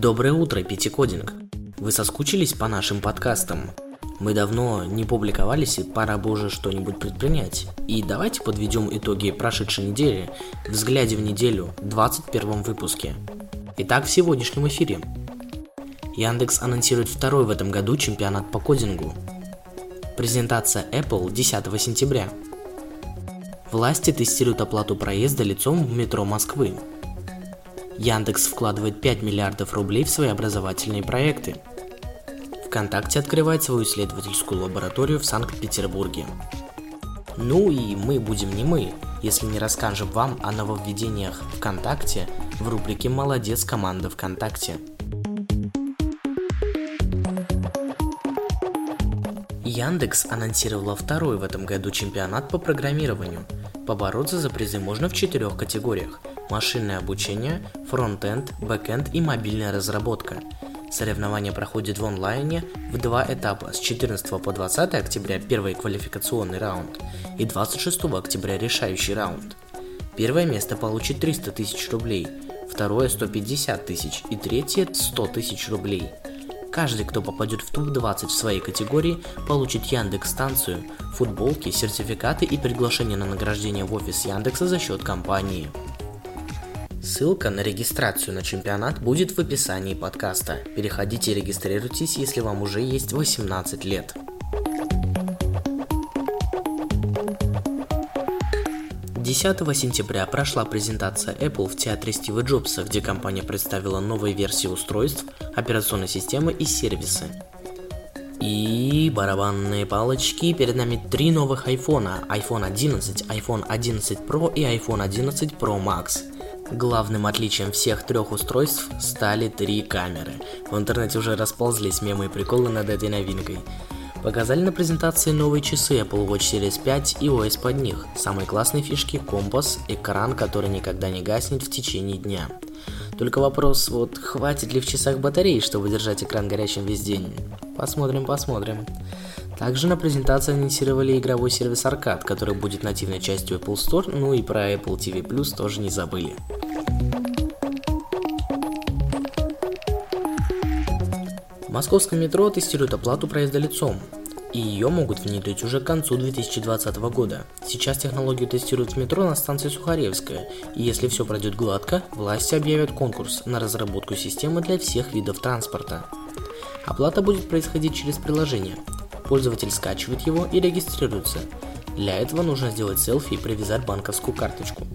Доброе утро, Пятикодинг! Вы соскучились по нашим подкастам? Мы давно не публиковались и пора бы уже что-нибудь предпринять. И давайте подведем итоги прошедшей недели, взгляде в неделю, 21 выпуске. Итак, в сегодняшнем эфире. Яндекс анонсирует второй в этом году чемпионат по кодингу. Презентация Apple 10 сентября. Власти тестируют оплату проезда лицом в метро Москвы. Яндекс вкладывает 5 миллиардов рублей в свои образовательные проекты. ВКонтакте открывает свою исследовательскую лабораторию в Санкт-Петербурге. Ну и мы будем не мы, если не расскажем вам о нововведениях ВКонтакте в рубрике «Молодец, команда ВКонтакте». Яндекс анонсировала второй в этом году чемпионат по программированию. Побороться за призы можно в четырех категориях машинное обучение, фронтенд, бэкенд и мобильная разработка. Соревнования проходят в онлайне в два этапа с 14 по 20 октября первый квалификационный раунд и 26 октября решающий раунд. Первое место получит 300 тысяч рублей, второе 150 тысяч и третье 100 тысяч рублей. Каждый, кто попадет в топ-20 в своей категории, получит Яндекс станцию, футболки, сертификаты и приглашение на награждение в офис Яндекса за счет компании. Ссылка на регистрацию на чемпионат будет в описании подкаста. Переходите и регистрируйтесь, если вам уже есть 18 лет. Десятого сентября прошла презентация Apple в театре Стива Джобса, где компания представила новые версии устройств, операционной системы и сервисы. И барабанные палочки, перед нами три новых айфона. iPhone 11, iPhone 11 Pro и iPhone 11 Pro Max – Главным отличием всех трех устройств стали три камеры. В интернете уже расползлись мемы и приколы над этой новинкой. Показали на презентации новые часы Apple Watch Series 5 и OS под них. Самые классные фишки – компас, экран, который никогда не гаснет в течение дня. Только вопрос, вот хватит ли в часах батареи, чтобы держать экран горячим весь день? Посмотрим, посмотрим. Также на презентации анонсировали игровой сервис Arcade, который будет нативной частью Apple Store, ну и про Apple TV Plus тоже не забыли. В московском метро тестируют оплату проезда лицом, и ее могут внедрить уже к концу 2020 года. Сейчас технологию тестируют в метро на станции Сухаревская, и если все пройдет гладко, власти объявят конкурс на разработку системы для всех видов транспорта. Оплата будет происходить через приложение – Пользователь скачивает его и регистрируется. Для этого нужно сделать селфи и привязать банковскую карточку.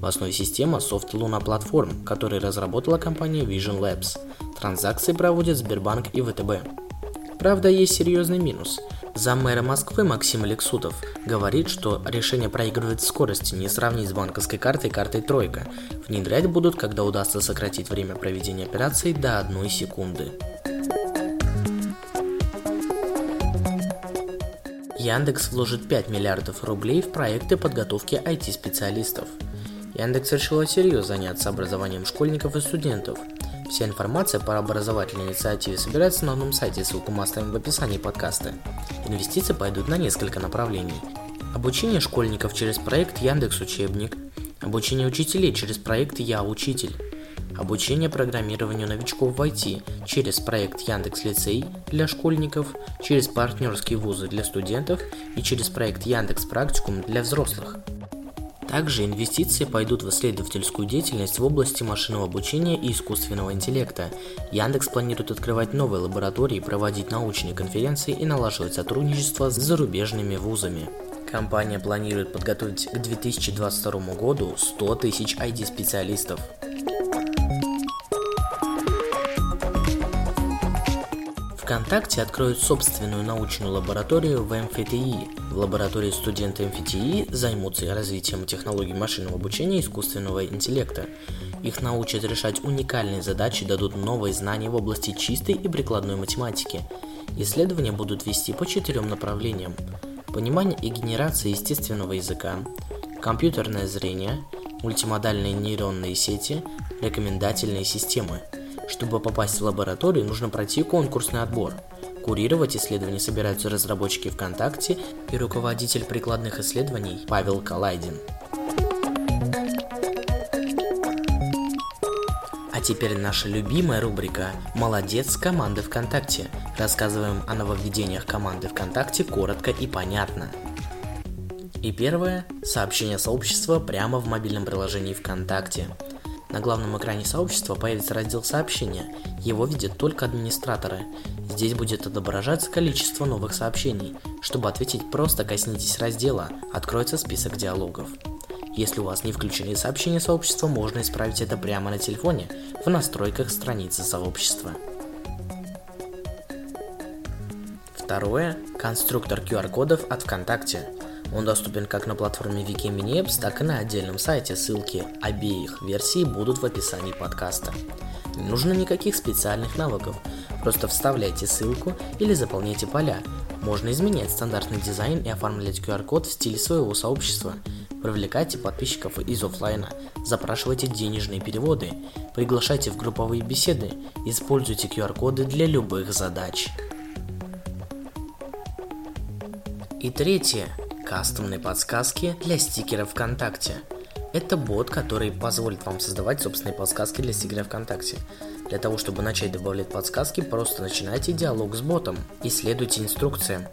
В основе системы софт Luna Platform, который разработала компания Vision Labs. Транзакции проводят Сбербанк и ВТБ. Правда, есть серьезный минус. Зам мэра Москвы Максим Алексутов говорит, что решение проигрывает скорости не сравнить с банковской картой картой тройка. Внедрять будут, когда удастся сократить время проведения операций до одной секунды. Яндекс вложит 5 миллиардов рублей в проекты подготовки IT-специалистов. Яндекс решила серьезно заняться образованием школьников и студентов. Вся информация по образовательной инициативе собирается на одном сайте, ссылку мы оставим в описании подкаста. Инвестиции пойдут на несколько направлений. Обучение школьников через проект Яндекс Учебник, обучение учителей через проект Я Учитель, обучение программированию новичков в IT через проект Яндекс Лицей для школьников, через партнерские вузы для студентов и через проект Яндекс Практикум для взрослых. Также инвестиции пойдут в исследовательскую деятельность в области машинного обучения и искусственного интеллекта. Яндекс планирует открывать новые лаборатории, проводить научные конференции и налаживать сотрудничество с зарубежными вузами. Компания планирует подготовить к 2022 году 100 тысяч ID-специалистов. ВКонтакте откроют собственную научную лабораторию в МФТИ. В лаборатории студенты МФТИ займутся развитием технологий машинного обучения и искусственного интеллекта. Их научат решать уникальные задачи, дадут новые знания в области чистой и прикладной математики. Исследования будут вести по четырем направлениям. Понимание и генерация естественного языка, компьютерное зрение, мультимодальные нейронные сети, рекомендательные системы – чтобы попасть в лабораторию, нужно пройти конкурсный отбор. Курировать исследования собираются разработчики ВКонтакте и руководитель прикладных исследований Павел Калайдин. А теперь наша любимая рубрика «Молодец команды ВКонтакте». Рассказываем о нововведениях команды ВКонтакте коротко и понятно. И первое – сообщение сообщества прямо в мобильном приложении ВКонтакте. На главном экране сообщества появится раздел «Сообщения». Его видят только администраторы. Здесь будет отображаться количество новых сообщений. Чтобы ответить, просто коснитесь раздела, откроется список диалогов. Если у вас не включены сообщения сообщества, можно исправить это прямо на телефоне в настройках страницы сообщества. Второе – конструктор QR-кодов от ВКонтакте. Он доступен как на платформе Wikimini Apps, так и на отдельном сайте. Ссылки обеих версий будут в описании подкаста. Не нужно никаких специальных навыков, просто вставляйте ссылку или заполняйте поля. Можно изменять стандартный дизайн и оформлять QR-код в стиле своего сообщества – Привлекайте подписчиков из офлайна, запрашивайте денежные переводы, приглашайте в групповые беседы, используйте QR-коды для любых задач. И третье. Кастомные подсказки для стикеров ВКонтакте. Это бот, который позволит вам создавать собственные подсказки для стикеров ВКонтакте. Для того, чтобы начать добавлять подсказки, просто начинайте диалог с ботом и следуйте инструкциям.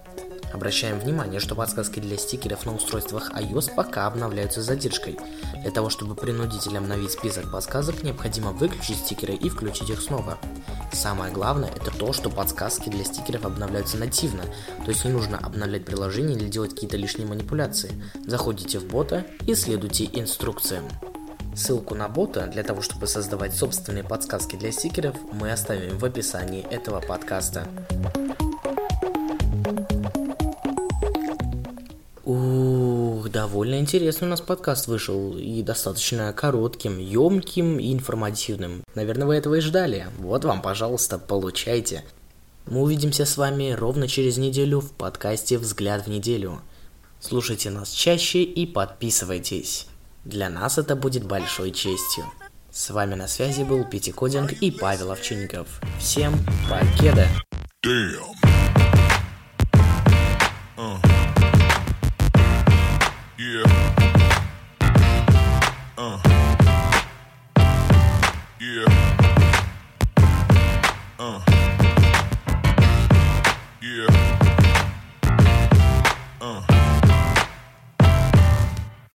Обращаем внимание, что подсказки для стикеров на устройствах iOS пока обновляются с задержкой. Для того, чтобы принудительно обновить список подсказок, необходимо выключить стикеры и включить их снова. Самое главное это то, что подсказки для стикеров обновляются нативно, то есть не нужно обновлять приложение или делать какие-то лишние манипуляции. Заходите в бота и следуйте инструкциям. Ссылку на бота для того, чтобы создавать собственные подсказки для стикеров, мы оставим в описании этого подкаста. Довольно интересный у нас подкаст вышел и достаточно коротким, емким и информативным. Наверное, вы этого и ждали. Вот вам, пожалуйста, получайте. Мы увидимся с вами ровно через неделю в подкасте «Взгляд в неделю». Слушайте нас чаще и подписывайтесь. Для нас это будет большой честью. С вами на связи был Пити Кодинг и Павел Овчинников. Всем покеда! Damn. Uh.